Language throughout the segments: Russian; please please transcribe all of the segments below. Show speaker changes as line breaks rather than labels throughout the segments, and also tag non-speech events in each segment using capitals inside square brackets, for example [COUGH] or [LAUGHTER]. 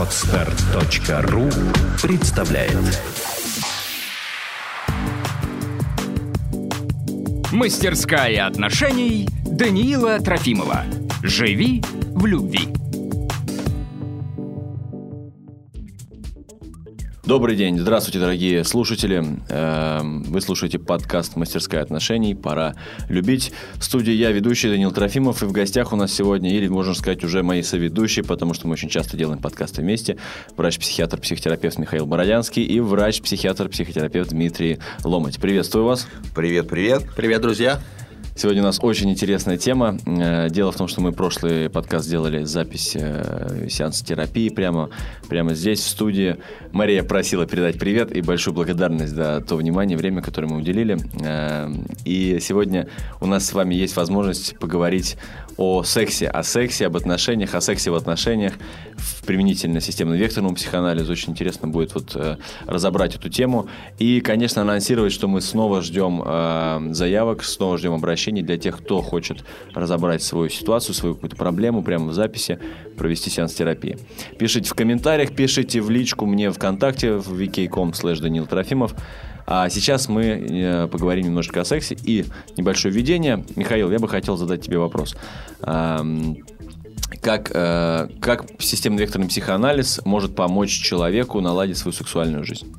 Отстар.ру представляет
Мастерская отношений Даниила Трофимова. Живи в любви.
Добрый день, здравствуйте, дорогие слушатели. Эм, Вы слушаете подкаст «Мастерская отношений». Пора любить. В студии я, ведущий Данил Трофимов, и в гостях у нас сегодня, или, можно сказать, уже мои соведущие, потому что мы очень часто делаем подкасты вместе, врач-психиатр, психотерапевт Михаил Бородянский и врач-психиатр, психотерапевт Дмитрий Ломать. Приветствую вас.
Привет, привет.
Привет, друзья.
Сегодня у нас очень интересная тема. Э, Дело в том, что мы прошлый подкаст сделали запись э, сеанса терапии прямо, прямо здесь, в студии. Мария просила передать привет и большую благодарность за то внимание, время, которое мы уделили. Э, И сегодня у нас с вами есть возможность поговорить о сексе, о сексе, об отношениях, о сексе в отношениях в применительно системно-векторному психоанализу. Очень интересно будет вот э, разобрать эту тему. И, конечно, анонсировать, что мы снова ждем э, заявок, снова ждем обращений для тех, кто хочет разобрать свою ситуацию, свою какую-то проблему прямо в записи, провести сеанс терапии. Пишите в комментариях, пишите в личку мне ВКонтакте в vk.com slash Данил Трофимов. А сейчас мы э, поговорим немножко о сексе и небольшое введение. Михаил, я бы хотел задать тебе вопрос. Как, э, как системно-векторный психоанализ может помочь человеку наладить свою сексуальную жизнь?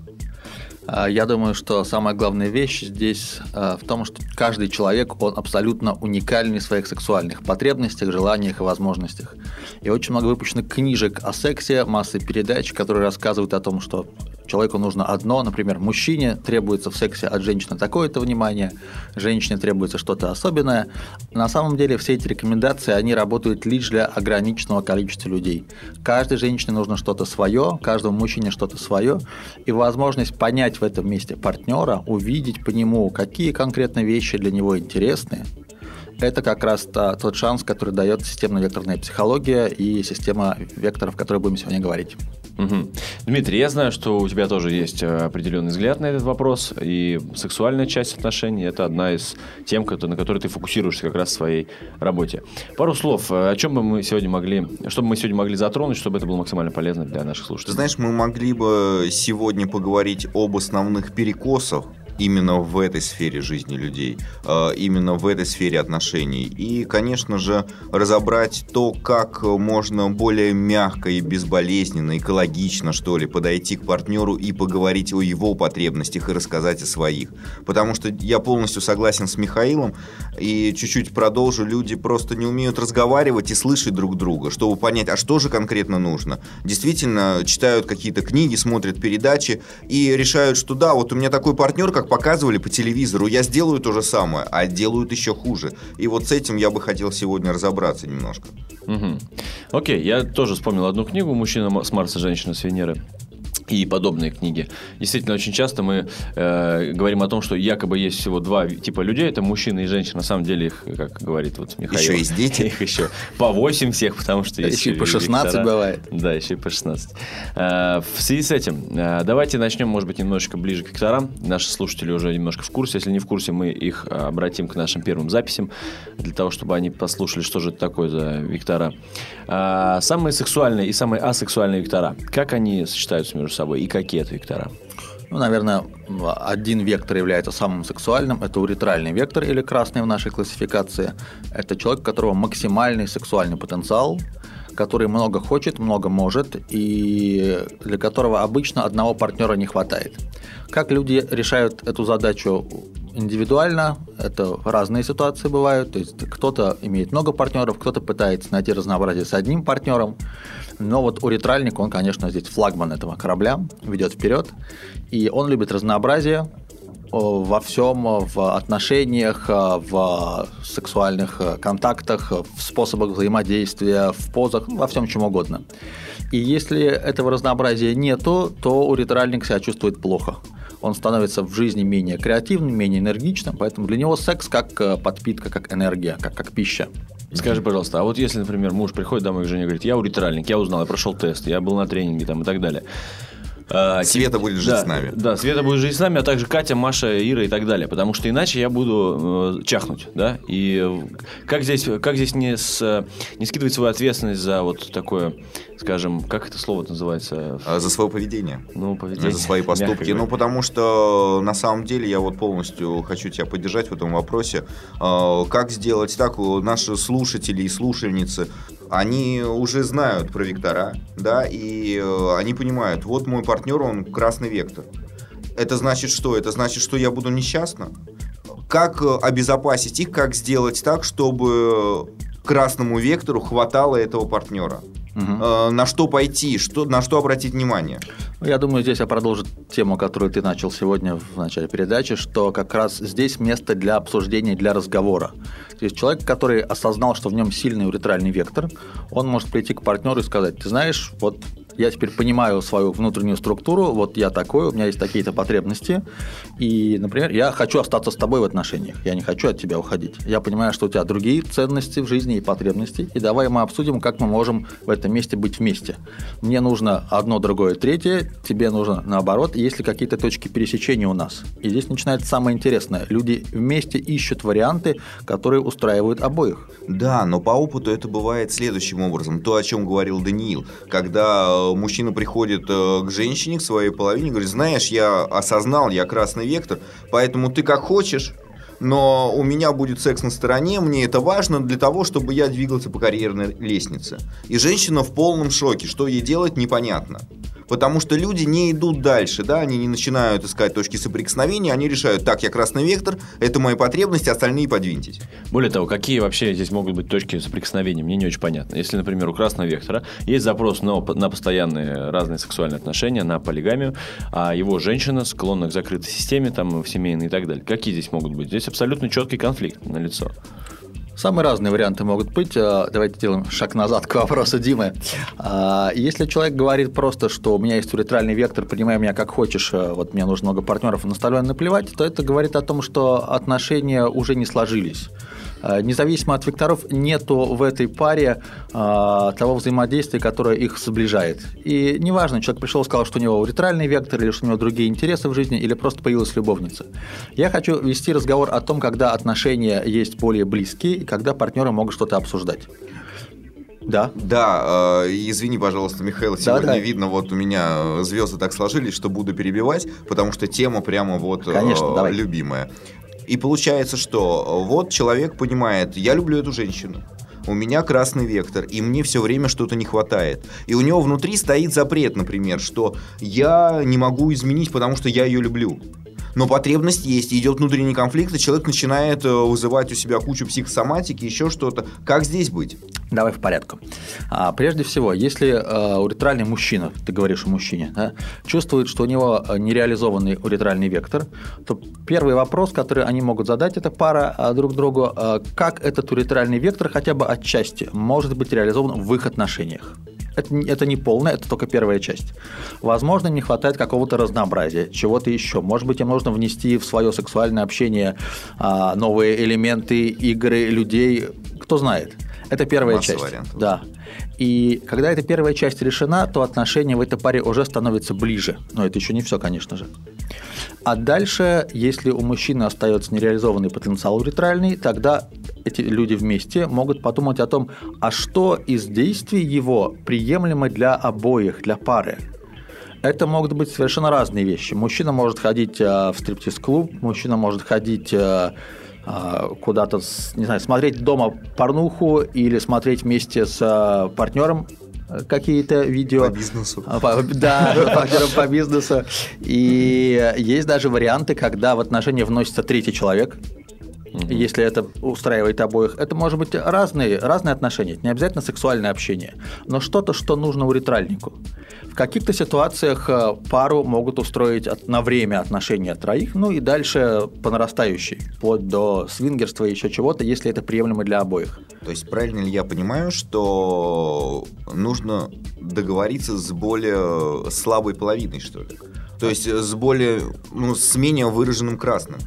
А, Я думаю, что самая главная вещь здесь а, в том, что каждый человек, он абсолютно уникальный в своих сексуальных потребностях, желаниях и возможностях. И очень много выпущено книжек о сексе, массы передач, которые рассказывают о том, что человеку нужно одно, например, мужчине требуется в сексе от женщины такое-то внимание, женщине требуется что-то особенное. На самом деле все эти рекомендации, они работают лишь для ограниченного количества людей. Каждой женщине нужно что-то свое, каждому мужчине что-то свое, и возможность понять в этом месте партнера, увидеть по нему, какие конкретно вещи для него интересны, это как раз та- тот шанс, который дает системно-векторная психология и система векторов, о которой будем сегодня говорить.
Мгм. Дмитрий, я знаю, что у тебя тоже есть э, определенный взгляд на этот вопрос, и сексуальная часть отношений – это одна из тем, на которой ты фокусируешься как раз в своей работе. Пару слов, э, о чем бы мы сегодня могли, что бы мы сегодня могли затронуть, чтобы это было максимально полезно для наших
Ты
слушателей?
знаешь, мы могли бы сегодня поговорить об основных перекосах именно в этой сфере жизни людей, э, именно в этой сфере отношений. И, конечно же, разобрать то, как можно более мягко и безболезненно, экологично, что ли, подойти к партнеру и поговорить о его потребностях и рассказать о своих. Потому что я полностью согласен с Михаилом и чуть-чуть продолжу. Люди просто не умеют разговаривать и слышать друг друга, чтобы понять, а что же конкретно нужно. Действительно, читают какие-то книги, смотрят передачи и решают, что да, вот у меня такой партнер, как показывали по телевизору, я сделаю то же самое, а делают еще хуже. И вот с этим я бы хотел сегодня разобраться немножко.
Мгм. Окей, я тоже вспомнил одну книгу «Мужчина с Марса, женщина с Венеры». И подобные книги. Действительно, очень часто мы э, говорим о том, что якобы есть всего два типа людей, это мужчина и женщина. На самом деле их, как говорит вот Михаил.
Еще есть дети. [LAUGHS]
Их еще по 8 всех, потому что есть
Еще и по 16
вектора.
бывает.
Да, еще и по 16. Э, В связи с этим, э, давайте начнем, может быть, немножечко ближе к векторам. Наши слушатели уже немножко в курсе. Если не в курсе, мы их э, обратим к нашим первым записям, для того, чтобы они послушали, что же это такое за вектора. А, Самые сексуальные и самые асексуальные вектора, как они сочетаются между собой и какие это вектора?
Ну, наверное, один вектор является самым сексуальным. Это уретральный вектор или красный в нашей классификации. Это человек, у которого максимальный сексуальный потенциал, который много хочет, много может, и для которого обычно одного партнера не хватает. Как люди решают эту задачу индивидуально, это разные ситуации бывают. То есть кто-то имеет много партнеров, кто-то пытается найти разнообразие с одним партнером. Но вот уретральник, он, конечно, здесь флагман этого корабля, ведет вперед. И он любит разнообразие о, во всем, в отношениях, э, в сексуальных э, контактах, в способах взаимодействия, в позах, во всем чем угодно. И если этого разнообразия нету, то уретральник себя чувствует плохо. Он становится в жизни менее креативным, менее энергичным, поэтому для него секс как э, подпитка, как энергия, как, как пища.
Скажи, пожалуйста, а вот если, например, муж приходит домой к жене и говорит, я уретральник, я узнал, я прошел тест, я был на тренинге там, и так далее. А,
Света будет жить
да,
с нами.
Да, Света будет жить с нами, а также Катя, Маша, Ира и так далее. Потому что иначе я буду э, чахнуть, да. И как здесь, как здесь не, с, не скидывать свою ответственность за вот такое, скажем, как это слово называется?
А, За свое поведение.
Ну, поведение.
За свои поступки. Ну, потому что на самом деле я вот полностью хочу тебя поддержать в этом вопросе. А, Как сделать так? Наши слушатели и слушательницы, они уже знают про вектора, да, и э, они понимают, вот мой партнер, он красный вектор. Это значит что? Это значит, что я буду несчастна? Как э, обезопасить их, как сделать так, чтобы красному вектору хватало этого партнера? Э, На что пойти, что, на что обратить внимание?
Ну, Я думаю, здесь я продолжу тему, которую ты начал сегодня в начале передачи, что как раз здесь место для обсуждения, для разговора. То есть человек, который осознал, что в нем сильный уретральный вектор, он может прийти к партнеру и сказать, ты знаешь, вот я теперь понимаю свою внутреннюю структуру, вот я такой, у меня есть такие-то потребности, и, например, я хочу остаться с тобой в отношениях, я не хочу от тебя уходить. Я понимаю, что у тебя другие ценности в жизни и потребности, и давай мы обсудим, как мы можем в этом месте быть вместе. Мне нужно одно, другое, третье, тебе нужно наоборот, есть ли какие-то точки пересечения у нас. И здесь начинается самое интересное. Люди вместе ищут варианты, которые устраивают обоих.
Да, но по опыту это бывает следующим образом. То, о чем говорил Даниил. Когда э, мужчина приходит э, к женщине, к своей половине, говорит, знаешь, я осознал, я красный вектор, поэтому ты как хочешь, но у меня будет секс на стороне, мне это важно для того, чтобы я двигался по карьерной лестнице. И женщина в полном шоке, что ей делать, непонятно. Потому что люди не идут дальше, да, они не начинают искать точки соприкосновения, они решают, так, я красный вектор, это мои потребности, остальные подвиньтесь.
Более того, какие вообще здесь могут быть точки соприкосновения, мне не очень понятно. Если, например, у красного вектора есть запрос на, на постоянные разные сексуальные отношения, на полигамию, а его женщина склонна к закрытой системе, там, в семейной и так далее. Какие здесь могут быть? Здесь абсолютно четкий конфликт на лицо.
Самые разные варианты могут быть. А, Давайте сделаем шаг назад к вопросу Димы. А, Если человек говорит просто, что у меня есть уретральный вектор, принимай меня как хочешь, а, вот мне нужно много партнеров, на остальное наплевать, то это говорит о том, что отношения уже не сложились. А, Независимо от векторов, нету в этой паре а, того взаимодействия, которое их сближает. И неважно, человек пришел и сказал, что у него уретральный вектор, или что у него другие интересы в жизни, или просто появилась любовница. Я хочу вести разговор о том, когда отношения есть более близкие, и когда партнеры могут что-то обсуждать. Да.
Да, э, извини, пожалуйста, Михаил, сегодня
да.
видно, вот у меня звезды так сложились, что буду перебивать, потому что тема прямо вот э,
Конечно, давай.
любимая. И получается, что вот человек понимает, я люблю эту женщину. У меня красный вектор, и мне все время что-то не хватает. И у него внутри стоит запрет, например, что я не могу изменить, потому что я ее люблю. Но потребность есть, идет внутренний конфликт, и человек начинает э, вызывать у себя кучу психосоматики, еще что-то. Как здесь быть?
Давай в порядку. А, прежде всего, если э, уретральный мужчина, ты говоришь о мужчине, да, чувствует, что у него э, нереализованный уретральный вектор, то первый вопрос, который они могут задать, это пара а, друг другу, э, как этот уретральный вектор хотя бы отчасти может быть реализован в их отношениях. Это, это не полное, это только первая часть. Возможно, не хватает какого-то разнообразия, чего-то еще. Может быть, им нужно внести в свое сексуальное общение а, новые элементы, игры, людей, кто знает. Это первая часть.
вариантов.
Да. И когда эта первая часть решена, то отношения в этой паре уже становятся ближе. Но это еще не все, конечно же. А дальше, если у мужчины остается нереализованный потенциал уретральный, тогда эти люди вместе могут подумать о том, а что из действий его приемлемо для обоих, для пары. Это могут быть совершенно разные вещи. Мужчина может ходить э, в стриптиз-клуб, мужчина может ходить э, куда-то, с- не знаю, смотреть дома порнуху или смотреть вместе с э, партнером э, какие-то видео.
По бизнесу.
А, по- Да, [LAUGHS] партнером по бизнесу. И есть даже варианты, когда в отношения вносится третий человек, если это устраивает обоих. Это может быть разные, разные отношения, это не обязательно сексуальное общение, но что-то, что нужно уретральнику. В каких-то ситуациях э, пару могут устроить от- на время отношения троих, ну и дальше по нарастающей, вплоть до свингерства и еще чего-то, если это приемлемо для обоих.
То есть правильно ли я понимаю, что нужно договориться с более слабой половиной, что ли? То есть с более, ну, с менее выраженным красным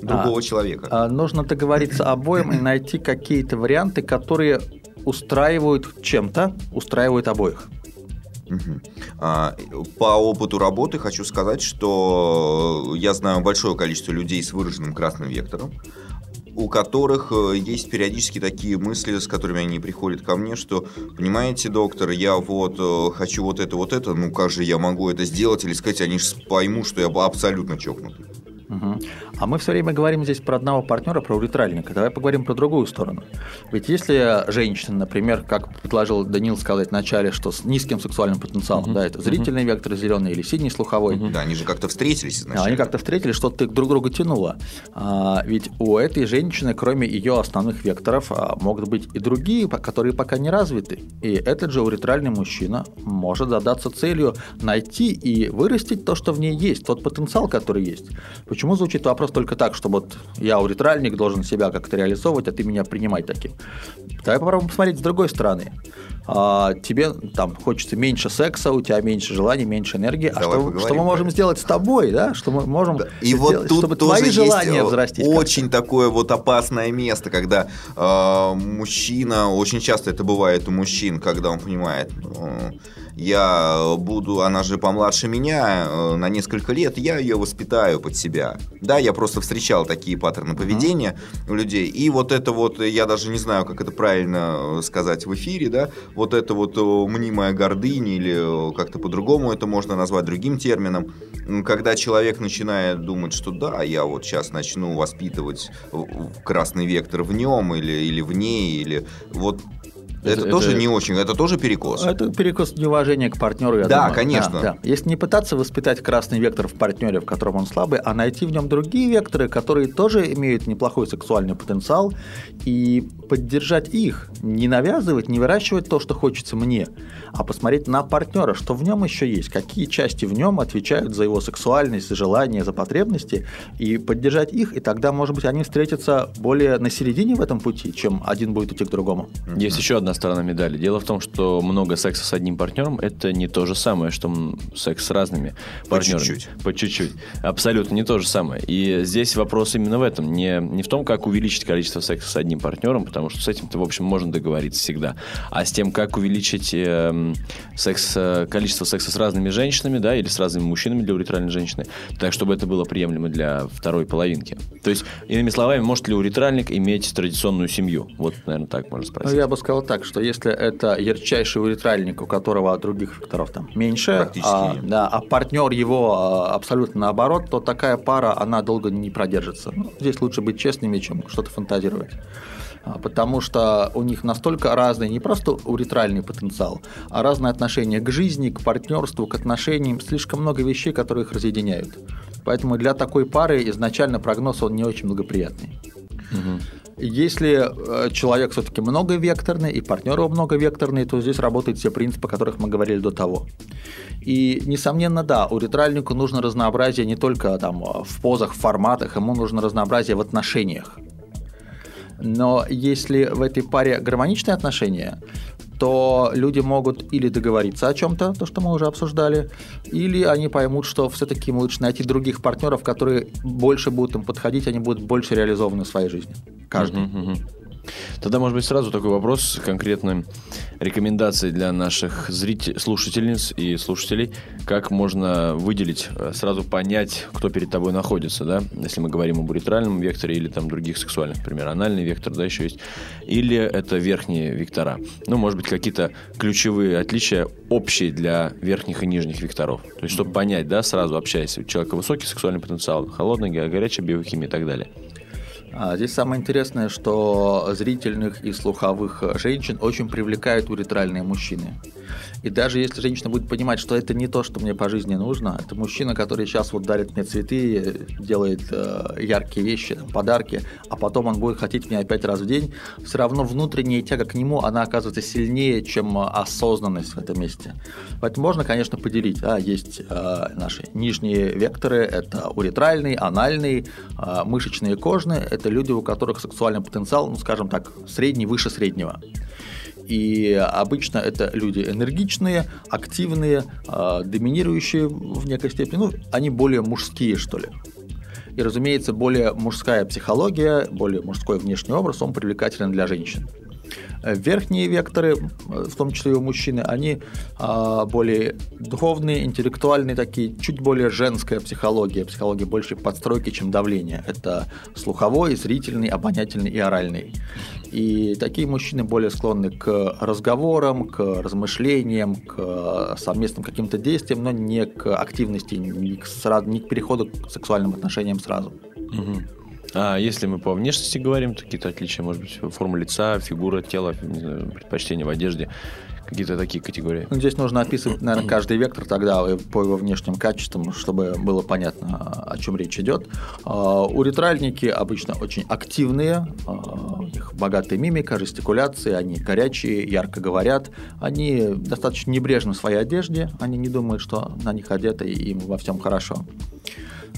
другого
А,
человека.
А, Нужно договориться обоим и найти какие-то варианты, которые устраивают чем-то, устраивают обоих.
Мгм. А, По опыту работы хочу сказать, что я знаю большое количество людей с выраженным красным вектором, у которых э, есть периодически такие мысли, с которыми они приходят ко мне, что, понимаете, доктор, я вот э, хочу вот это, вот это, ну как же я могу это сделать, или сказать, они же поймут, что я абсолютно чокнутый.
Мгм. А мы все время говорим здесь про одного партнера, про уретральника. Давай поговорим про другую сторону. Ведь если женщина, например, как предложил Данил сказать вначале, что с низким сексуальным потенциалом, да, это зрительный вектор зеленый или синий слуховой,
Да, они же как-то встретились
Да,
изначально.
они как-то встретились, что-то друг друга тянуло. А, ведь у этой женщины, кроме ее основных векторов, а, могут быть и другие, которые пока не развиты. И этот же уретральный мужчина может задаться целью найти и вырастить то, что в ней есть, тот потенциал, который есть. Почему звучит вопрос только так, что вот я уретральник, должен себя как-то реализовывать, а ты меня принимай таким? Давай попробуем посмотреть с другой стороны. А, тебе там хочется меньше секса, у тебя меньше желаний, меньше энергии. а
Давай
что,
поговорим
что мы можем сделать с тобой, да? Что мы можем
И вот
сделать,
тут
чтобы
тоже
твои желания
э,
взрастить. как-то?
очень такое вот опасное место, когда э, мужчина, очень часто это бывает у мужчин, когда он понимает, э, я буду, она же помладше меня э, на несколько лет, я ее воспитаю под себя. Да, я просто встречал такие паттерны поведения у людей, и вот это вот, я даже не знаю, как это правильно э, сказать в эфире, да, вот это вот э, мнимая гордыня или э, как-то по-другому это можно назвать другим термином, когда человек начинает думать, что да, я вот сейчас начну воспитывать красный вектор в нем или, или в ней, или вот это,
Это-
тоже
это-
не очень, это тоже перекос.
Это перекос неуважения к партнеру, я
Да,
думаю.
конечно.
да. Если не пытаться воспитать красный вектор в партнере, в котором он слабый, а найти в нем другие векторы, которые тоже имеют неплохой сексуальный потенциал, и поддержать их, не навязывать, не выращивать то, что хочется мне, а посмотреть на партнера, что в нем еще есть, какие части в нем отвечают за его сексуальность, за желания, за потребности, и поддержать их, и тогда, может быть, они встретятся более на середине в этом пути, чем один будет идти к другому.
Есть еще одна сторона медали. Дело в том, что много секса с одним партнером это не то же самое, что секс с разными
По
партнерами.
чуть-чуть.
По чуть-чуть. Абсолютно не то же самое. И здесь вопрос именно в этом. Не, не в том, как увеличить количество секса с одним партнером, потому что с этим-то, в общем, можно договориться всегда. А с тем, как увеличить эм, секс, э, количество секса с разными женщинами, да, или с разными мужчинами для уретральной женщины, так, чтобы это было приемлемо для второй половинки. То есть, иными словами, может ли уретральник иметь традиционную семью? Вот, наверное, так можно
Ну,
спросить.
я бы сказал так, что если это ярчайший уретральник, у которого других факторов там меньше, а,
нет.
да, а партнер его а, абсолютно наоборот, то такая пара, она долго не продержится. Ну, здесь лучше быть честными, чем что-то фантазировать. А, Потому что у них настолько разный не просто уретральный потенциал, а разное отношение к жизни, к партнерству, к отношениям, слишком много вещей, которые их разъединяют. Поэтому для такой пары изначально прогноз он не очень благоприятный. Если э, человек все-таки многовекторный и партнер его многовекторный, то здесь работают все принципы, о которых мы говорили до того. И, несомненно, да, уретральнику нужно разнообразие не только там, в позах, в форматах, ему нужно разнообразие в отношениях. Но если в этой паре гармоничные отношения, то люди могут или договориться о чем-то, то, что мы уже обсуждали, или они поймут, что все-таки им лучше найти других партнеров, которые больше будут им подходить, они будут больше реализованы в своей жизни. Каждый.
Мгм, мгм. Тогда, может быть, сразу такой вопрос, конкретно рекомендации для наших зрителей, слушательниц и слушателей, как можно выделить, э, сразу понять, кто перед тобой находится, да, если мы говорим об уретральном векторе или там других сексуальных, например, анальный вектор, да, еще есть, или это верхние вектора. Ну, может быть, какие-то ключевые отличия общие для верхних и нижних векторов. То есть, чтобы понять, да, сразу общаясь, у человека высокий сексуальный потенциал, холодный, го- горячая биохимия и так далее.
А здесь самое интересное, что зрительных и слуховых женщин очень привлекают уретральные мужчины. И даже если женщина будет понимать, что это не то, что мне по жизни нужно, это мужчина, который сейчас вот дарит мне цветы, делает э, яркие вещи, подарки, а потом он будет хотеть меня пять раз в день, все равно внутренняя тяга к нему, она оказывается сильнее, чем осознанность в этом месте. Поэтому можно, конечно, поделить. Да, есть э, наши нижние векторы, это уретральный, анальный, э, мышечный и кожный. Это люди, у которых сексуальный потенциал, ну, скажем так, средний, выше среднего. И обычно это люди энергичные, активные, э, доминирующие в некой степени. Ну, они более мужские, что ли. И, разумеется, более мужская психология, более мужской внешний образ, он привлекателен для женщин. Верхние векторы, в том числе и у мужчины, они а, более духовные, интеллектуальные такие, чуть более женская психология, психология больше подстройки, чем давление. Это слуховой, зрительный, обонятельный и оральный. И такие мужчины более склонны к разговорам, к размышлениям, к совместным каким-то действиям, но не к активности, не к, сразу, не к переходу к сексуальным отношениям сразу.
Угу. А если мы по внешности говорим, то какие-то отличия, может быть, форма лица, фигура тела, предпочтения в одежде, какие-то такие категории?
Ну, здесь нужно описывать, наверное, каждый вектор тогда по его внешним качествам, чтобы было понятно, о чем речь идет. А, уретральники обычно очень активные, а, у них богатая мимика, жестикуляции, они горячие, ярко говорят, они достаточно небрежны в своей одежде, они не думают, что на них одето и им во всем хорошо.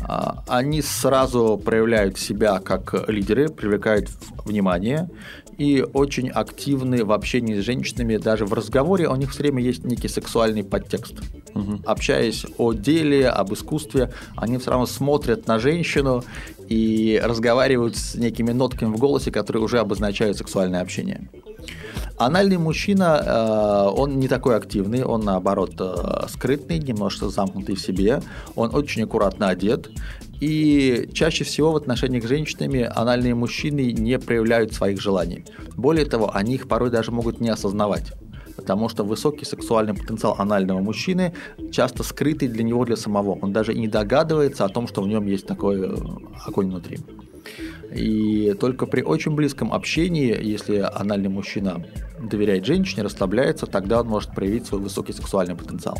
А, они сразу проявляют себя как лидеры, привлекают внимание и очень активны в общении с женщинами. Даже в разговоре у них все время есть некий сексуальный подтекст. Угу. Общаясь о деле, об искусстве, они все равно смотрят на женщину и разговаривают с некими нотками в голосе, которые уже обозначают сексуальное общение. Анальный мужчина, э, он не такой активный, он наоборот э, скрытный, немножко замкнутый в себе, он очень аккуратно одет, и чаще всего в отношениях с женщинами анальные мужчины не проявляют своих желаний. Более того, они их порой даже могут не осознавать потому что высокий сексуальный потенциал анального мужчины часто скрытый для него для самого. Он даже не догадывается о том, что в нем есть такой э, огонь внутри. И только при очень близком общении, если анальный мужчина доверяет женщине, расслабляется, тогда он может проявить свой высокий сексуальный потенциал.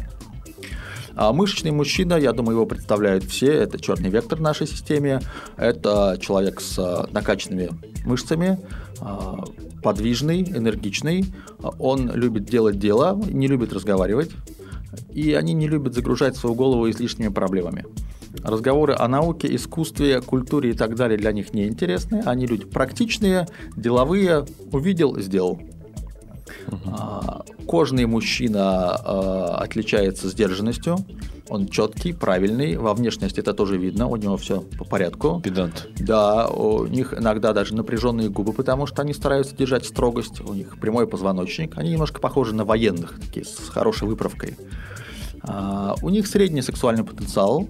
А мышечный мужчина, я думаю, его представляют все. Это черный вектор в нашей системе. Это человек с а, накачанными мышцами, а, подвижный, энергичный. Он любит делать дело, не любит разговаривать. И они не любят загружать свою голову излишними проблемами. Разговоры о науке, искусстве, культуре и так далее для них не интересны. Они люди практичные, деловые, увидел, сделал. Угу. Кожный мужчина а, отличается сдержанностью. Он четкий, правильный. Во внешности это тоже видно. У него все по порядку.
Педант.
Да, у них иногда даже напряженные губы, потому что они стараются держать строгость. У них прямой позвоночник. Они немножко похожи на военных, такие с хорошей выправкой. А, у них средний сексуальный потенциал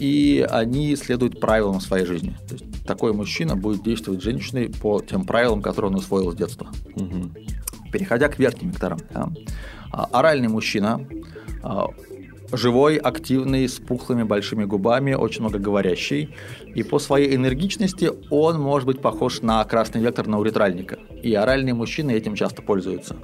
и они следуют правилам своей жизни. То есть такой мужчина будет действовать с женщиной по тем правилам, которые он усвоил с детства. Угу. Переходя к верхним векторам. А, оральный мужчина, а, живой, активный, с пухлыми большими губами, очень много говорящий. И по своей энергичности он может быть похож на красный вектор на уретральника. И оральные мужчины этим часто пользуются.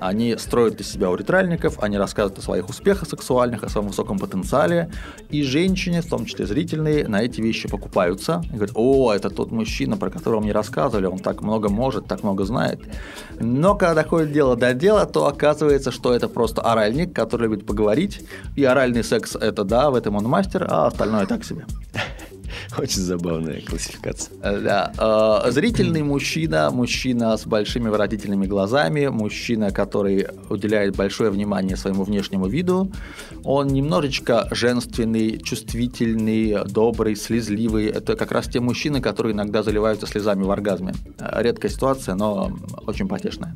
Они строят из себя уретральников, они рассказывают о своих успехах сексуальных, о своем высоком потенциале. И женщины, в том числе зрительные, на эти вещи покупаются. И говорят, о, это тот мужчина, про которого мне рассказывали, он так много может, так много знает. Но когда доходит дело до дела, то оказывается, что это просто оральник, который любит поговорить. И оральный секс – это да, в этом он мастер, а остальное так себе. [LAUGHS]
Очень забавная классификация. Э,
да. Э, зрительный мужчина, мужчина с большими выразительными глазами, мужчина, который уделяет большое внимание своему внешнему виду. Он немножечко женственный, чувствительный, добрый, слезливый. Это как раз те мужчины, которые иногда заливаются слезами в оргазме. Редкая ситуация, но очень потешная.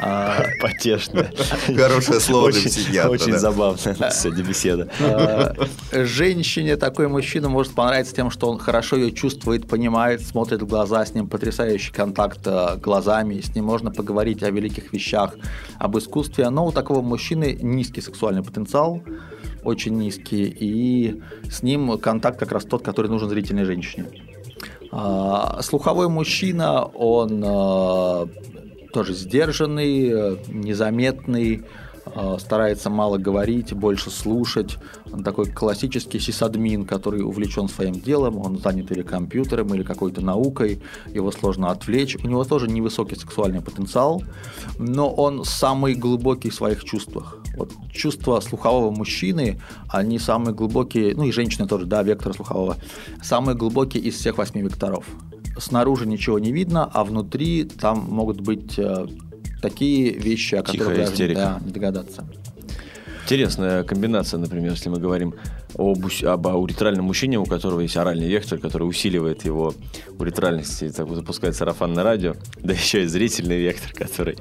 А, [LAUGHS] Потешно.
Хорошее слово для психиатра.
Очень забавная сегодня беседа.
А, [LAUGHS] женщине такой мужчина может понравиться тем, что он хорошо ее чувствует, понимает, смотрит в глаза, с ним потрясающий контакт э, глазами, с ним можно поговорить о великих вещах, об искусстве. Но у такого мужчины низкий сексуальный потенциал, очень низкий, и с ним контакт как раз тот, который нужен зрительной женщине. А, слуховой мужчина, он э, тоже сдержанный, э, незаметный, э, старается мало говорить, больше слушать. Он такой классический сисадмин, который увлечен своим делом, он занят или компьютером, или какой-то наукой, его сложно отвлечь. У него тоже невысокий сексуальный потенциал, но он самый глубокий в своих чувствах. Вот чувства слухового мужчины, они самые глубокие, ну и женщины тоже, да, вектор слухового, самые глубокие из всех восьми векторов снаружи ничего не видно, а внутри там могут быть э, такие вещи, о которых
даже
да, не догадаться.
Интересная комбинация, например, если мы говорим об, об уретральном мужчине, у которого есть оральный вектор, который усиливает его уретральность, так вот запускает сарафанное радио, да еще и зрительный вектор, который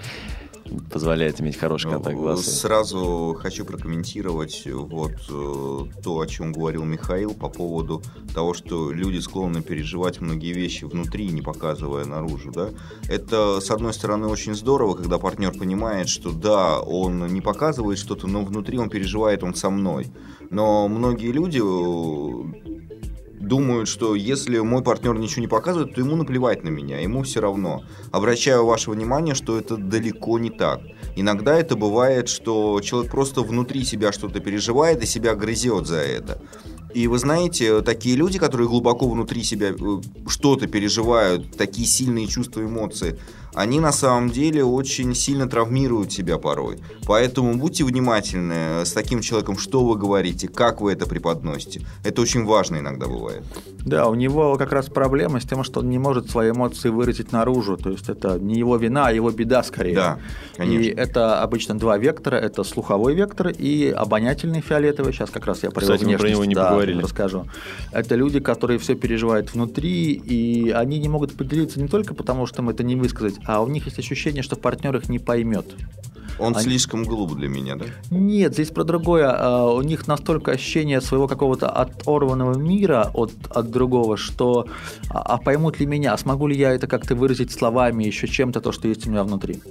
позволяет иметь хороший контакт глаз.
Сразу хочу прокомментировать вот э, то, о чем говорил Михаил по поводу того, что люди склонны переживать многие вещи внутри, не показывая наружу. Да? Это, с одной стороны, очень здорово, когда партнер понимает, что да, он не показывает что-то, но внутри он переживает, он со мной. Но многие люди думают, что если мой партнер ничего не показывает, то ему наплевать на меня, ему все равно. Обращаю ваше внимание, что это далеко не так. Иногда это бывает, что человек просто внутри себя что-то переживает и себя грызет за это. И вы знаете, такие люди, которые глубоко внутри себя э, что-то переживают, такие сильные чувства, эмоции, они на самом деле очень сильно травмируют себя порой. Поэтому будьте внимательны с таким человеком, что вы говорите, как вы это преподносите. Это очень важно иногда бывает.
Да, у него как раз проблема с тем, что он не может свои эмоции выразить наружу. То есть это не его вина, а его беда скорее.
Да, конечно.
И это обычно два вектора. Это слуховой вектор и обонятельный фиолетовый. Сейчас как раз я про
Кстати,
его
мы про него
внешность,
не
да,
поговорили.
расскажу. Это люди, которые все переживают внутри, и они не могут поделиться не только потому, что им это не высказать, а у них есть ощущение, что партнер их не поймет.
Он
Они-
слишком глуп для меня, да?
Нет, здесь про другое. А, У них настолько ощущение своего какого-то оторванного мира от, от другого, что а, а поймут ли меня, а смогу ли я это как-то выразить словами, еще чем-то, то, что есть у меня внутри.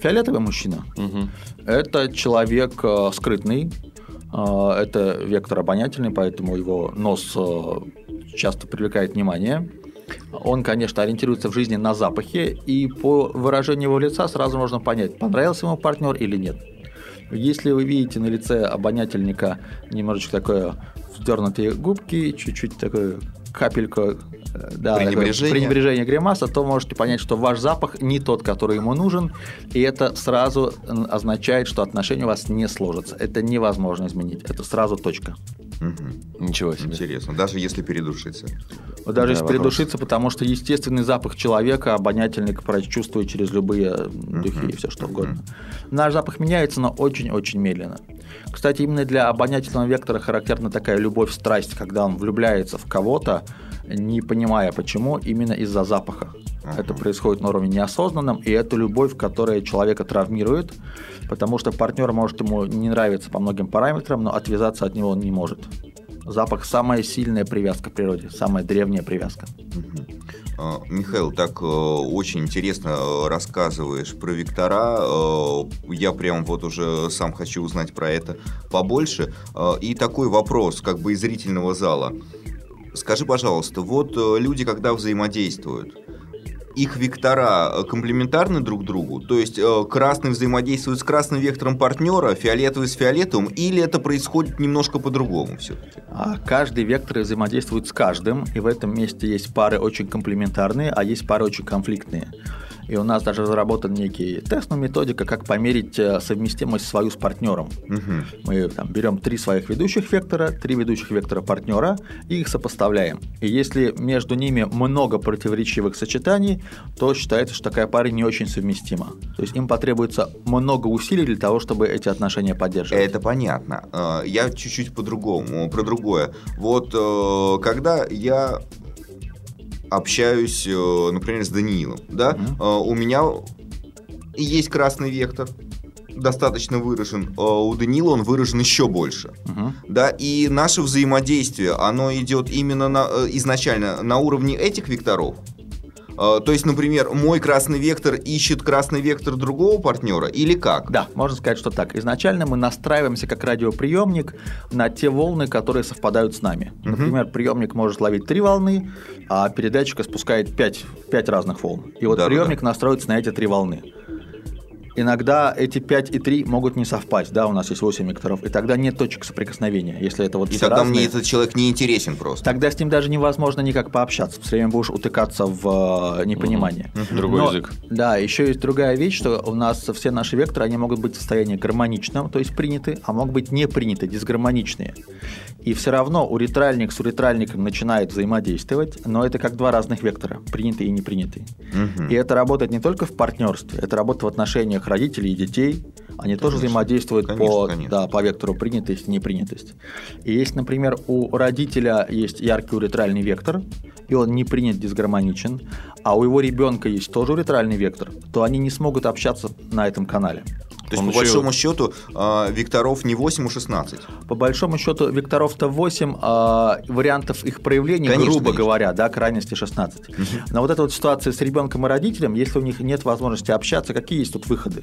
Фиолетовый мужчина
Мгм.
– это человек э, скрытный, э, это вектор обонятельный, поэтому его нос э, часто привлекает внимание. Он, конечно, ориентируется в жизни на запахи, и по выражению его лица сразу можно понять, понравился ему партнер или нет. Если вы видите на лице обонятельника немножечко такое вздернутые губки, чуть-чуть такое капельку э, да, такое
Пренебрежение.
пренебрежение гримаса, то можете понять, что ваш запах не тот, который ему нужен, и это сразу означает, что отношения у вас не сложатся. Это невозможно изменить. Это сразу точка.
Мгм.
Ничего себе.
Интересно. Даже если передушиться.
Вот даже
Да,
если
вопрос.
придушиться, потому что естественный запах человека обонятельник прочувствует через любые духи и все что угодно. Наш запах меняется, но очень-очень медленно. Кстати, именно для обонятельного вектора характерна такая любовь-страсть, когда он влюбляется в кого-то, не понимая почему, именно из-за запаха. Это происходит на уровне неосознанном, и это любовь, которая человека травмирует, потому что партнер может ему не нравиться по многим параметрам, но отвязаться от него он не может. Запах – самая сильная привязка в природе, самая древняя привязка.
А, Михаил, так э, очень интересно э, рассказываешь про вектора. Э, Я прям вот уже сам хочу узнать про это побольше. И такой вопрос, как бы из зрительного зала. Скажи, пожалуйста, вот люди, когда взаимодействуют, их вектора э, комплементарны друг другу? То есть э, красный взаимодействует с красным вектором партнера, фиолетовый с фиолетовым, или это происходит немножко по-другому все-таки?
А каждый вектор взаимодействует с каждым, и в этом месте есть пары очень комплементарные, а есть пары очень конфликтные. И у нас даже разработан некий тест, ну, методика, как померить э, совместимость свою с партнером.
Мгм.
Мы там, берем три своих ведущих вектора, три ведущих вектора партнера и их сопоставляем. И если между ними много противоречивых сочетаний, то считается, что такая пара не очень совместима. То есть им потребуется много усилий для того, чтобы эти отношения поддерживать.
Это понятно. Э, Я чуть-чуть по-другому, про другое. Вот э, когда я общаюсь, э, например, с Даниилом, да, э, у меня есть красный вектор, достаточно выражен. Э, У Даниила он выражен еще больше.
Мгм.
Да, и наше взаимодействие, оно идет именно на, изначально на уровне этих векторов. Э, То есть, например, мой красный вектор ищет красный вектор другого партнера или как?
Да, можно сказать, что так. Изначально мы настраиваемся как радиоприемник на те волны, которые совпадают с нами. Например, приемник может ловить три волны, а передатчик спускает пять, пять разных волн. И вот
Да-да-да.
приемник настроится на эти три волны. Иногда эти 5 и 3 могут не совпасть, да, у нас есть 8 векторов, и тогда нет точек соприкосновения, если это вот
И тогда
разные.
мне этот человек не интересен просто.
Тогда с ним даже невозможно никак пообщаться. Все время будешь утыкаться в э, непонимание.
Другой
Но,
язык.
Да, еще есть другая вещь, что у нас все наши векторы, они могут быть в состоянии гармоничном, то есть приняты, а могут быть не приняты, дисгармоничные. И все равно уретральник с уретральником начинает взаимодействовать, но это как два разных вектора, принятый и непринятый.
Мгм.
И это работает не только в партнерстве, это работает в отношениях родителей и детей. Они тоже взаимодействуют
Конечно,
по,
конечно.
Да, по вектору принятость и непринятость. И есть, например, у родителя есть яркий уретральный вектор, и он не принят, дисгармоничен, а у его ребенка есть тоже уретральный вектор, то они не смогут общаться на этом канале.
То есть,
Он
по
еще-
большому счету, а, векторов не 8, а 16.
По большому счету, векторов-то 8, а вариантов их проявления,
Конечно,
грубо
конечно.
говоря, да, крайности 16. Но вот эта вот ситуация с ребенком и родителем, если у них нет возможности общаться, какие есть тут выходы?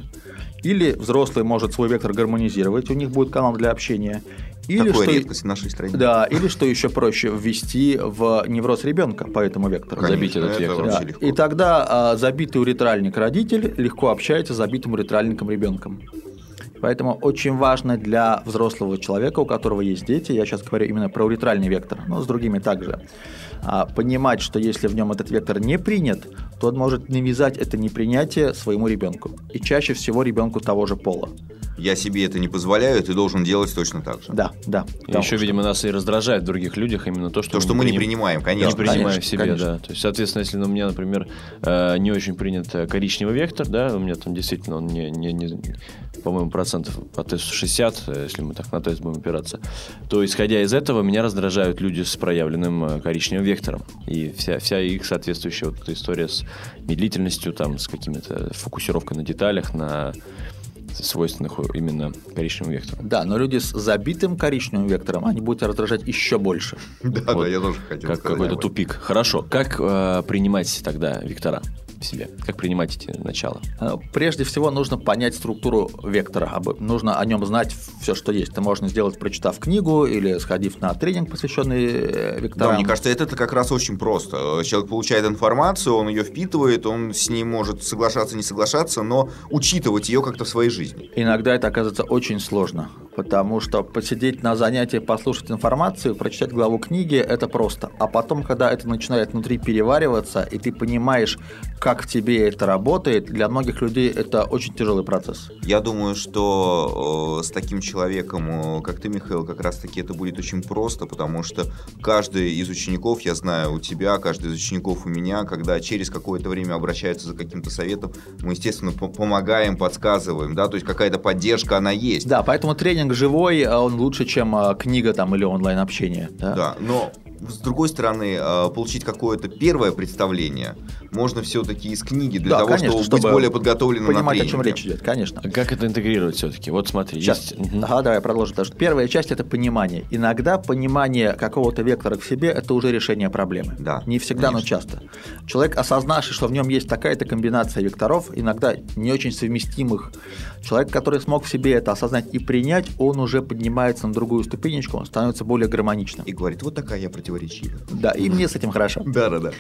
Или взрослый может свой вектор гармонизировать, у них будет канал для общения. Или
Такое
что,
редкость в нашей стране.
Да, или что еще проще, ввести в невроз ребенка по этому вектору.
Конечно,
Забить этот
это
вектор.
Да,
легко.
И тогда а, забитый уретральник родитель легко общается с забитым уретральником ребенком. Поэтому очень важно для взрослого человека, у которого есть дети, я сейчас говорю именно про уретральный вектор, но с другими также, а, понимать, что если в нем этот вектор не принят, то он может навязать это непринятие своему ребенку. И чаще всего ребенку того же пола.
Я себе это не позволяю, ты должен делать точно так же.
Да, да.
И еще,
что-
видимо, нас и раздражает в других людях именно то, что,
То, что мы не
приним-
принимаем,
не
конечно.
принимаем
конечно,
в себе,
конечно.
да. То есть, соответственно, если у меня, например, э, не очень принят э, коричневый вектор, да, у меня там действительно он не, не, не- по-моему, процентов по тесту 60, э, если мы так на тест будем опираться, то, исходя из этого, меня раздражают люди с проявленным э, коричневым вектором. И вся, вся их соответствующая вот эта история с медлительностью, там, с какими-то фокусировкой на деталях, на свойственных именно коричневому вектору.
Да, но люди с забитым коричневым вектором, они будут раздражать еще больше. [LAUGHS]
Да,
Вот
да, я тоже хотел
Как
сказать
какой-то тупик. Хорошо. Как э, принимать тогда вектора себе? Как принимать эти начала?
Э, Прежде всего нужно понять структуру вектора, нужно о нем знать все, что есть. Это можно сделать, прочитав книгу или сходив на тренинг, посвященный э,
Да,
векторам.
мне кажется, это как раз очень просто. Человек получает информацию, он ее впитывает, он с ней может соглашаться, не соглашаться, но учитывать ее как-то в своей жизни.
Иногда это оказывается очень сложно, потому что посидеть на занятии, послушать информацию, прочитать главу книги – это просто. А потом, когда это начинает внутри перевариваться, и ты понимаешь, как в тебе это работает, для многих людей это очень тяжелый процесс.
Я думаю, что э, с таким человеком, э, как ты, Михаил, как раз-таки это будет очень просто, потому что каждый из учеников, я знаю у тебя, каждый из учеников у меня, когда через какое-то время обращаются за каким-то советом, мы, естественно, по- помогаем, подсказываем, да, то есть какая-то поддержка, она есть.
Да, поэтому тренинг живой, а он лучше, чем а, книга там или онлайн-общение.
Да, но с другой стороны, э, получить какое-то первое представление можно все-таки из книги для
Да,
того,
конечно,
чтобы,
чтобы
быть более подготовленным на
Понимать, о чем
тренинге.
речь идет, конечно.
А Как это интегрировать все-таки? Вот смотри,
Сейчас.
есть...
Ага, давай продолжим. Потому что первая часть это понимание. Иногда понимание какого-то вектора к себе это уже решение проблемы.
Да,
Не всегда, но
конечно.
часто. Человек, осознавший, что в нем есть такая-то комбинация векторов, иногда не очень совместимых. Человек, который смог в себе это осознать и принять, он уже поднимается на другую ступенечку, он становится более гармоничным.
И говорит, вот такая я противоречивая.
Да, и мне с этим хорошо. [LAUGHS]
Да, да, да.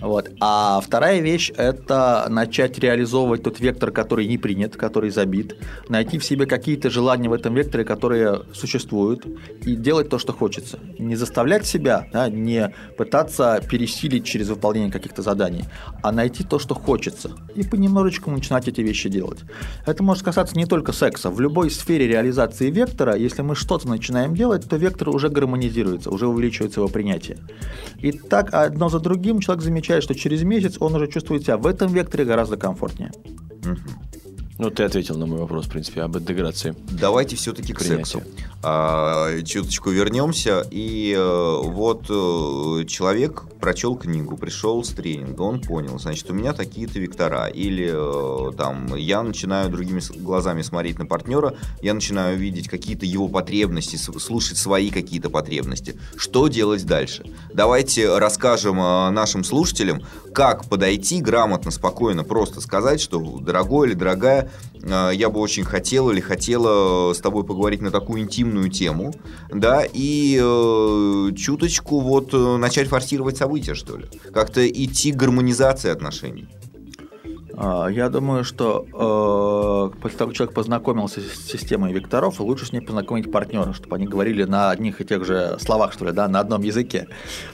Вот. А вторая вещь – это начать реализовывать тот вектор, который не принят, который забит, найти в себе какие-то желания в этом векторе, которые существуют, и делать то, что хочется. Не заставлять себя, да, не пытаться пересилить через выполнение каких-то заданий, а найти то, что хочется, и понемножечку начинать эти вещи делать. Это может касаться не только секса. В любой сфере реализации вектора, если мы что-то начинаем делать, то вектор уже гармонизируется, уже увеличивается его принятие. И так одно за другим человек замечает, что через месяц он уже чувствует себя в этом векторе гораздо комфортнее.
Ну, ты ответил на мой вопрос, в принципе, об интеграции.
Давайте все-таки к
Принятие.
сексу. А, чуточку вернемся. И э, вот э, человек прочел книгу, пришел с тренинга, он понял, значит, у меня такие-то вектора. Или э, там я начинаю другими глазами смотреть на партнера, я начинаю видеть какие-то его потребности, слушать свои какие-то потребности. Что делать дальше? Давайте расскажем нашим слушателям, как подойти грамотно, спокойно, просто сказать, что дорогой или дорогая, я бы очень хотел или хотела с тобой поговорить на такую интимную тему, да, и э, чуточку вот э, начать форсировать события, что ли. Как-то идти к гармонизации отношений.
А, Я думаю, что э, после того, как человек познакомился с системой векторов, лучше с ней познакомить партнера, чтобы они говорили на одних и тех же словах, что ли, да, на одном языке.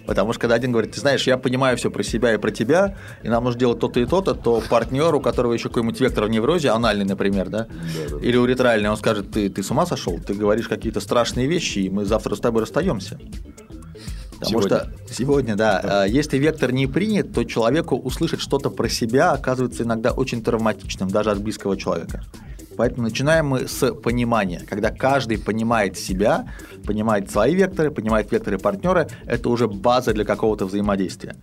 Потому что когда один говорит, ты знаешь, я понимаю все про себя и про тебя, и нам нужно делать то-то и то-то, то партнер, у которого еще какой-нибудь вектор в неврозе, анальный, например, да, или уретральный, он скажет, ты, ты с ума сошел, ты говоришь какие-то страшные вещи, и мы завтра с тобой расстаемся. Потому
Сегодня.
что сегодня, да, э, если вектор не принят, то человеку услышать что-то про себя оказывается иногда очень травматичным, даже от близкого человека. Поэтому начинаем мы с понимания. Когда каждый понимает себя, понимает свои векторы, понимает векторы партнера, это уже база для какого-то взаимодействия.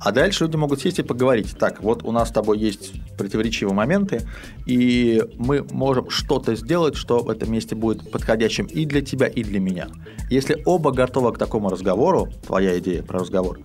А дальше люди могут сесть и поговорить. Так, вот у нас с тобой есть противоречивые моменты, и мы можем что-то сделать, что в этом месте будет подходящим и для тебя, и для меня. Если оба готовы к такому разговору, твоя идея про разговор,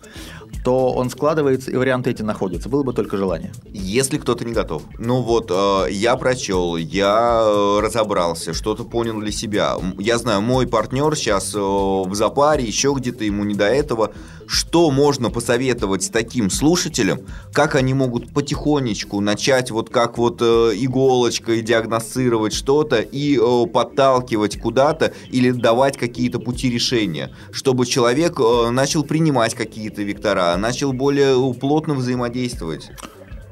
то он складывается, и варианты эти находятся. Было бы только желание.
Если кто-то не готов. Ну вот, э, я прочел, я э, разобрался, что-то понял для себя. Я знаю, мой партнер сейчас э, в запаре, еще где-то ему не до этого. Что можно посоветовать таким слушателям, как они могут потихонечку начать вот как вот э, иголочкой диагностировать что-то и э, подталкивать куда-то или давать какие-то пути решения, чтобы человек э, начал принимать какие-то вектора, начал более э, плотно взаимодействовать.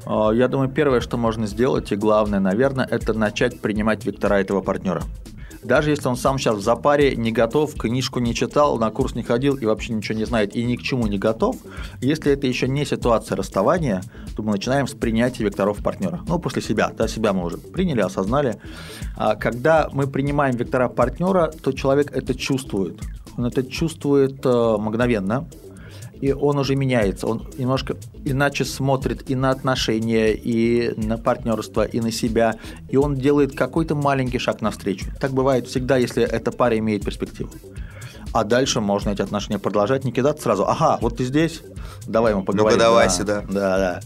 А, Я думаю, первое, что можно сделать, и главное, наверное, это начать принимать вектора этого партнера. Даже если он сам сейчас в запаре, не готов, книжку не читал, на курс не ходил и вообще ничего не знает и ни к чему не готов, если это еще не ситуация расставания, то мы начинаем с принятия векторов партнера. Ну, после себя, да, себя мы уже приняли, осознали. А когда мы принимаем вектора партнера, то человек это чувствует. Он это чувствует э, мгновенно, и он уже меняется, он немножко иначе смотрит и на отношения, и на партнерство, и на себя, и он делает какой-то маленький шаг навстречу. Так бывает всегда, если эта пара имеет перспективу. А дальше можно эти отношения продолжать, не кидаться сразу. Ага, вот ты здесь, давай мы поговорим.
Ну-ка, давай
Да,
сюда.
Да, да.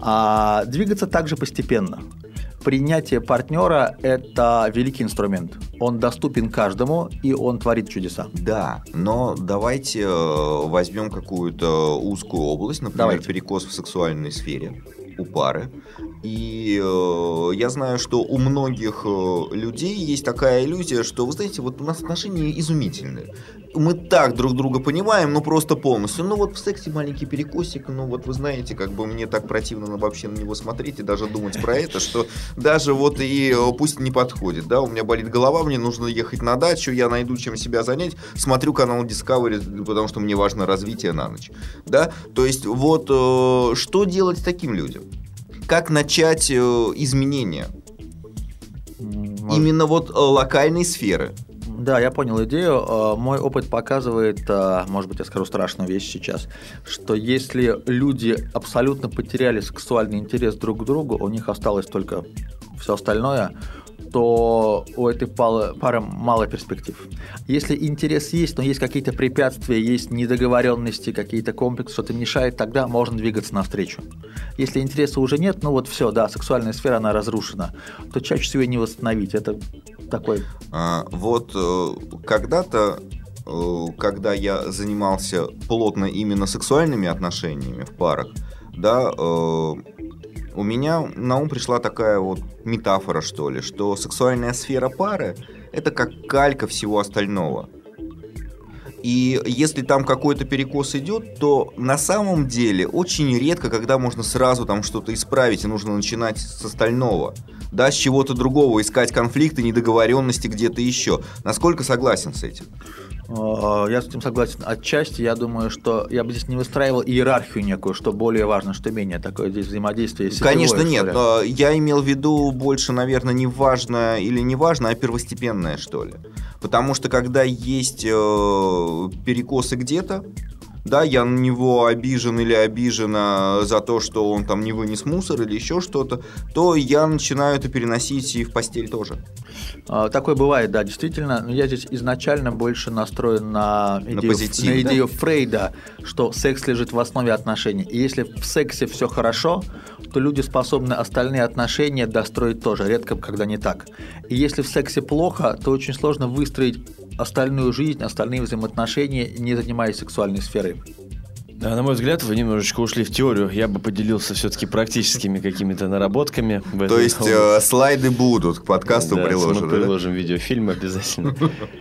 А двигаться также постепенно. Принятие партнера – это великий инструмент. Он доступен каждому, и он творит чудеса.
Да, но давайте э, возьмем какую-то узкую область, например,
Давайте.
перекос в сексуальной сфере у пары. И э, я знаю, что у многих э, людей есть такая иллюзия, что, вы знаете, вот у нас отношения изумительные. Мы так друг друга понимаем, ну просто полностью. Ну вот в сексе маленький перекосик, ну вот вы знаете, как бы мне так противно вообще на него смотреть и даже думать про это, что даже вот и э, пусть не подходит, да, у меня болит голова, мне нужно ехать на дачу, я найду чем себя занять, смотрю канал Discovery, потому что мне важно развитие на ночь, да, то есть вот э, что делать таким людям? Как начать э, изменения?
М,
Именно вот э, локальной сферы.
Да, я понял идею. Э, Мой опыт показывает, может быть, я скажу страшную вещь сейчас, что если люди абсолютно потеряли сексуальный интерес друг к другу, у них осталось только все остальное, то у этой палы- пары мало перспектив. Если интерес есть, но есть какие-то препятствия, есть недоговоренности, какие-то комплексы, что-то мешает, тогда можно двигаться навстречу. Если интереса уже нет, ну вот все, да, сексуальная сфера, она разрушена, то чаще всего ее не восстановить. Это такой
А, вот э, когда-то, э, когда я занимался плотно именно сексуальными отношениями в парах, да, э, у меня на ум пришла такая вот метафора, что ли, что сексуальная сфера пары – это как калька всего остального. И если там какой-то перекос идет, то на самом деле очень редко, когда можно сразу там что-то исправить, и нужно начинать с остального. Да, с чего-то другого, искать конфликты, недоговоренности где-то еще. Насколько согласен с этим?
Э, Я с этим согласен. Отчасти я думаю, что я бы здесь не выстраивал иерархию некую, что более важно, что менее. Такое здесь взаимодействие.
Конечно, нет. но Я имел в виду больше, наверное, не важно или не важно, а первостепенное, что ли. Потому что когда есть э, перекосы где-то, да, я на него обижен или обижена за то, что он там не вынес мусор или еще что-то, то я начинаю это переносить и в постель тоже.
А, Такое бывает, да, действительно. Но я здесь изначально больше настроен на идею,
позитив,
на
да?
идею Фрейда, что секс лежит в основе отношений. И если в сексе все хорошо, то люди способны остальные отношения достроить тоже, редко когда не так. И если в сексе плохо, то очень сложно выстроить остальную жизнь, остальные взаимоотношения, не занимаясь сексуальной сферой.
На мой взгляд, вы немножечко ушли в теорию. Я бы поделился все-таки практическими какими-то наработками. в
То есть э, слайды будут, к подкасту
Да,
приложены,
Мы
да?
приложим видеофильм обязательно.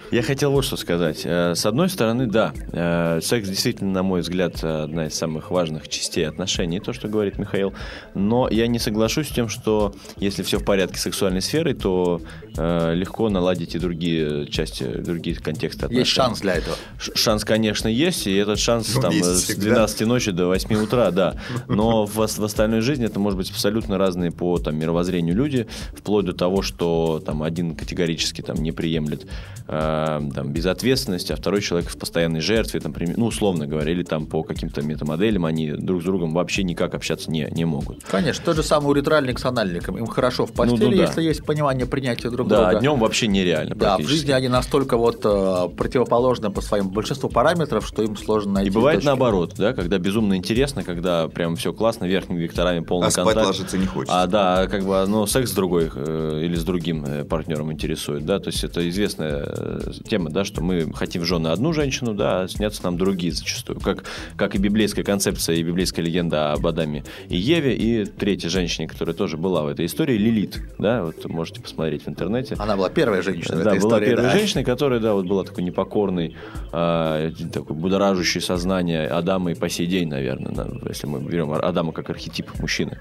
Я хотел вот что сказать. Э, С одной стороны, да, э, секс действительно, на мой взгляд, одна из самых важных частей отношений, то, что говорит Михаил. Но я не соглашусь с тем, что если все в порядке с сексуальной сферой, то э, легко наладить и другие части, другие контексты отношений.
Есть шанс для этого.
Шанс, конечно, есть, и этот шанс
Ну,
там с
всегда.
12 ночи до 8 утра, да. Но в, в остальной жизни это может быть абсолютно разные по там, мировоззрению люди, вплоть до того, что там один категорически там, не приемлет э, там, безответственность, а второй человек в постоянной жертве, там, ну, условно говоря, или там по каким-то метамоделям они друг с другом вообще никак общаться не, не могут.
Конечно, тот же самый уретральник с анальником. Им хорошо в постели,
ну да.
если есть понимание принятия друг
Да,
друга.
днем вообще нереально
Да, в жизни они настолько вот э, противоположны по своим большинству параметров, что им сложно найти
И бывает
точки.
наоборот, да, когда безумно интересно, когда прям все классно, верхними векторами полный
А спать
контакт.
ложиться не хочется.
А да, как бы, ну, секс с другой э, или с другим э, партнером интересует, да, то есть это известная э, тема, да, что мы хотим в жены одну женщину, да, а снятся нам другие зачастую, как, как и библейская концепция и библейская легенда об Адаме и Еве, и третьей женщине, которая тоже была в этой истории, Лилит, да, вот можете посмотреть в интернете.
Она была первая женщина в
Да,
этой
была
истории.
первой
да.
женщиной, которая, да, вот была такой непокорный, а, такой будоражащий сознание Адама и по сей день, наверное, на- если мы берем Адама как архетип мужчины.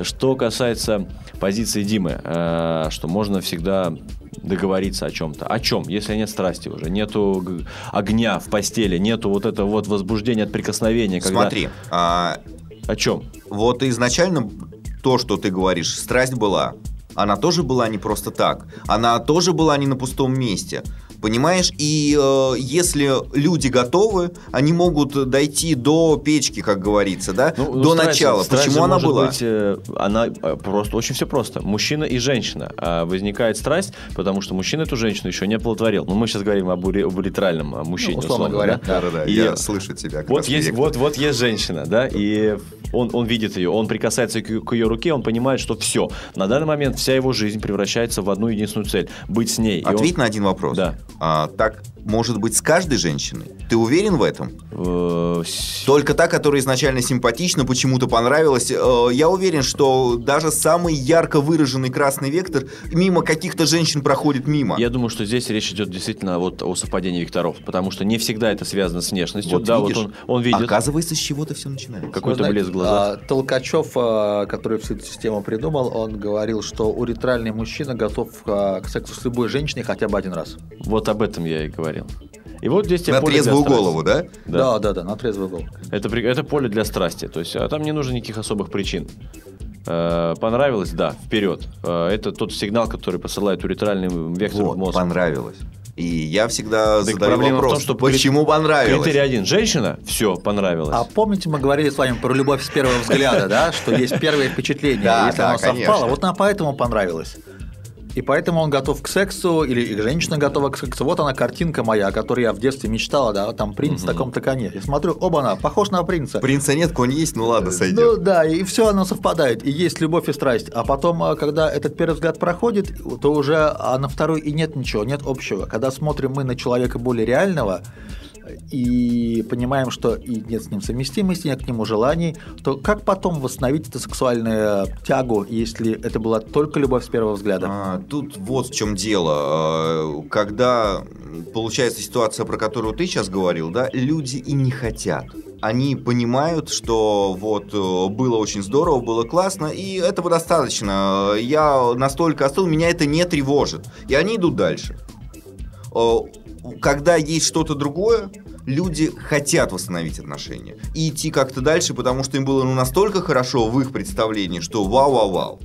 Что касается позиции Димы, а, что можно всегда договориться о чем-то. О чем? Если нет страсти уже, нету огня в постели, нету вот этого вот возбуждения от прикосновения. Когда...
Смотри, а,
О чем?
вот изначально то, что ты говоришь, страсть была. Она тоже была не просто так. Она тоже была не на пустом месте. Понимаешь? И э, если люди готовы, они могут дойти до печки, как говорится, да?
Ну, ну,
до
страсть-
начала.
страсть
Почему
же
она
может
была?
быть, э, она э, просто очень все просто. Мужчина и женщина. А возникает страсть, потому что мужчина эту женщину еще не оплодотворил. Ну, мы сейчас говорим об, уре- об уретральном о мужчине,
Ну, условно говоря,
да?
Да-да-да,
И
я слышу тебя.
Вот есть, вот, вот есть женщина, да, и он, он видит ее, он прикасается к, к ее руке, он понимает, что все. На данный момент вся его жизнь превращается в одну единственную цель – быть с ней. И он,
Ответь на один вопрос.
Да.
А, так может быть с каждой женщиной? Ты уверен в этом?
э,
Только та, которая изначально симпатична, почему-то понравилась. Э, Я уверен, что даже самый ярко выраженный красный вектор мимо каких-то женщин проходит мимо.
Я думаю, что здесь речь идет действительно вот о совпадении векторов, потому что не всегда это связано с внешностью.
Вот
да,
видишь?
вот он, он видит.
Оказывается, с чего-то все начинается.
Какой-то
Вы
блеск в
знаете,
глазах.
а, Толкачев, а, который всю эту систему придумал, он говорил, что уретральный мужчина готов а, к сексу с любой женщиной хотя бы один раз.
Вот об этом я и говорил. И вот здесь тебе
На трезвую голову, да?
Да.
Да, да, да, на трезвый голову.
Это, при- это поле для страсти. То есть, а там не нужно никаких особых причин. Э, понравилось, да, вперед. Э, это тот сигнал, который посылает уретральный вектор в
Вот,
мозг.
понравилось. И я всегда
Так
задаю
проблема в
вопрос,
том, что
почему понравилось?
Критерий один. Женщина, все, понравилось.
А помните, мы говорили с вами про любовь с первого взгляда, да, что есть первое впечатление, если оно совпало, вот нам поэтому понравилось. И поэтому он готов к сексу, или и женщина готова к сексу. Вот она картинка моя, о которой я в детстве мечтала, да, там принц на таком-то коне. Я смотрю, оба она, похож на принца.
Принца нет, конь есть, ну ладно,
Ну
сойдет.
да, и все оно совпадает, и есть любовь и страсть. А потом, а, когда этот первый взгляд проходит, то уже а на второй и нет ничего, нет общего. Когда смотрим мы на человека более реального и понимаем, что и нет с ним совместимости, нет к нему желаний, то как потом восстановить эту сексуальную тягу, если это была только любовь с первого взгляда?
А, тут вот в чем дело. А, Когда получается ситуация, про которую ты сейчас говорил, да, люди и не хотят. Они понимают, что вот э, было очень здорово, было классно, и этого достаточно. Я настолько остыл, меня это не тревожит. И они идут дальше. Когда есть что-то другое, люди хотят восстановить отношения и идти как-то дальше, потому что им было ну, настолько хорошо в их представлении, что вау-вау-вау.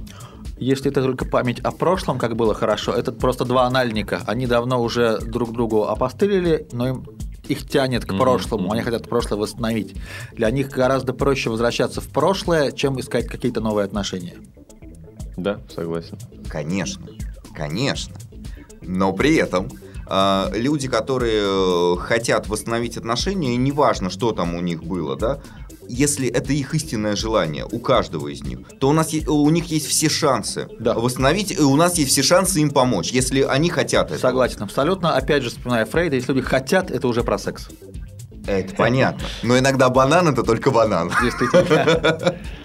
Если это только память о прошлом, как было хорошо, это просто два анальника. Они давно уже друг другу опостылили, но им их тянет к прошлому, они хотят прошлое восстановить. Для них гораздо проще возвращаться в прошлое, чем искать какие-то новые отношения.
Да, согласен.
Конечно, конечно. Но при этом люди, которые э, хотят восстановить отношения, неважно, что там у них было, да, если это их истинное желание, у каждого из них, то у, нас, у них есть все шансы
Да.
восстановить, и у нас есть все шансы им помочь, если они хотят этого.
Согласен, абсолютно. Опять же, вспоминая Фрейда, если люди хотят, это уже про секс.
Это понятно. Но иногда банан это только банан.
Действительно. [LAUGHS]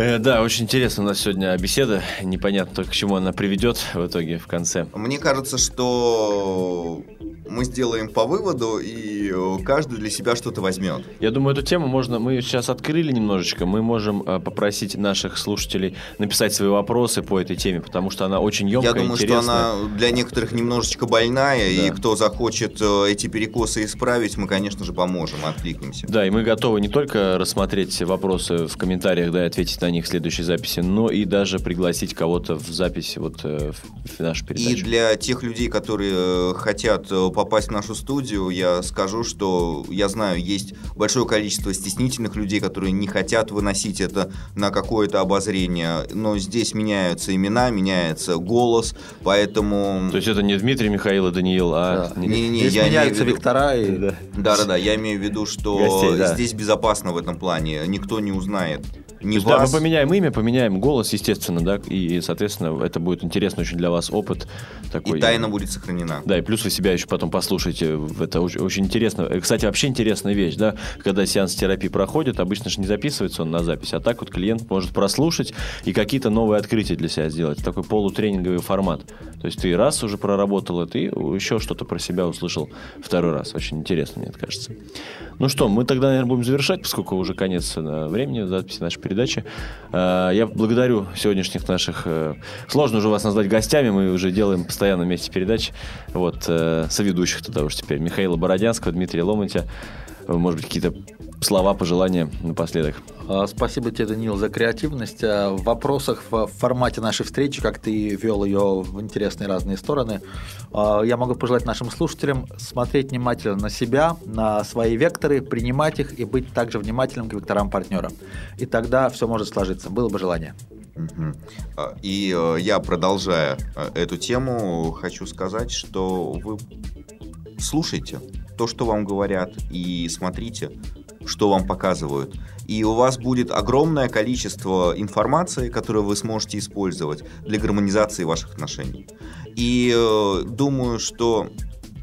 Э, да, очень интересно у нас сегодня беседа. Непонятно к чему она приведет в итоге в конце.
Мне кажется, что мы сделаем по выводу, и э, каждый для себя что-то возьмет.
Я думаю, эту тему можно, мы ее сейчас открыли немножечко, мы можем э, попросить наших слушателей написать свои вопросы по этой теме, потому что она очень емкая,
Я думаю,
интересная.
что она для некоторых немножечко больная, и кто захочет э, эти перекосы исправить, мы, конечно же, поможем, откликнемся.
Да, и мы готовы не только рассмотреть вопросы в комментариях, да, и ответить на них в следующей записи, но и даже пригласить кого-то в запись вот в, нашу
И
передачу.
для тех людей, которые хотят попасть в нашу студию, я скажу, что я знаю, есть большое количество стеснительных людей, которые не хотят выносить это на какое-то обозрение, но здесь меняются имена, меняется голос, поэтому...
То есть это не Дмитрий, Михаил и Даниил, а...
Да.
Не-не-не,
Здесь
я
меняются
виду-
вектора и...
Да-да-да, я имею в виду, что
Гостей, да.
здесь безопасно в этом плане, никто не узнает. Ни
есть, да, мы
вас,
поменяем имя, поменяем голос, естественно, да, и, соответственно, это будет интересно очень для вас опыт такой.
и тайна будет сохранена.
Да, и плюс вы себя еще потом послушаете. Это очень, очень интересно. Э, Кстати, вообще интересная вещь, да, когда сеанс терапии проходит, обычно же не записывается он на запись, а так вот клиент может прослушать и какие-то новые открытия для себя сделать. Такой полутренинговый формат. То есть ты раз уже проработал это, и еще что-то про себя услышал второй раз. Очень интересно, мне кажется. Ну что, мы тогда, наверное, будем завершать, поскольку уже конец э, времени записи нашей передачи. Э, Я благодарю сегодняшних наших... э, Сложно уже вас назвать гостями, мы уже делаем постоянно вместе передач. Вот, э, соведущих тогда уж теперь. Михаила Бородянского, Дмитрия Ломонтя. Может быть, какие-то слова, пожелания напоследок.
А, Спасибо тебе, Даниил, за креативность. А, В вопросах в формате нашей встречи, как ты вел ее в интересные разные стороны, а, я могу пожелать нашим слушателям смотреть внимательно на себя, на свои векторы, принимать их и быть также внимательным к векторам партнера. И тогда все может сложиться. Было бы желание.
И я, продолжая эту тему, хочу сказать, что вы слушайте то, что вам говорят, и смотрите, что вам показывают. И у вас будет огромное количество информации, которую вы сможете использовать для гармонизации ваших отношений. И э, думаю, что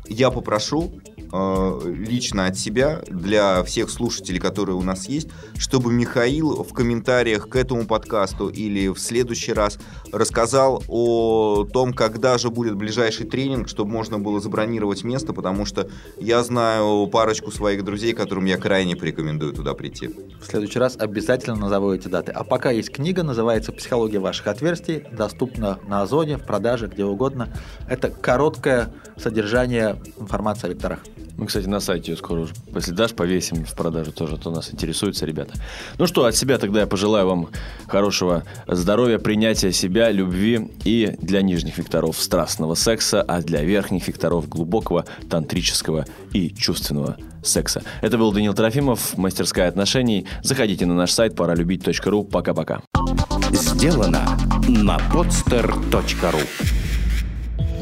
я попрошу э, лично от себя для всех слушателей, которые у нас есть, чтобы Михаил в комментариях к этому подкасту или в следующий раз рассказал о том, когда же будет ближайший тренинг, чтобы можно было забронировать место, потому что я знаю парочку своих друзей, которым я крайне порекомендую туда прийти.
В следующий раз обязательно назову эти даты. А пока есть книга, называется «Психология ваших отверстий», доступна на Озоне, в продаже, где угодно. Это короткое содержание информации о векторах.
Мы, кстати, на сайте ее скоро если дашь, повесим в продажу тоже, то нас интересуются ребята. Ну что, от себя тогда я пожелаю вам хорошего здоровья, принятия себя, любви и для нижних векторов страстного секса, а для верхних векторов глубокого тантрического и чувственного секса. Это был Данил Трофимов, мастерская отношений. Заходите на наш сайт поралюбить.ру. Пока-пока.
Сделано на podster.ru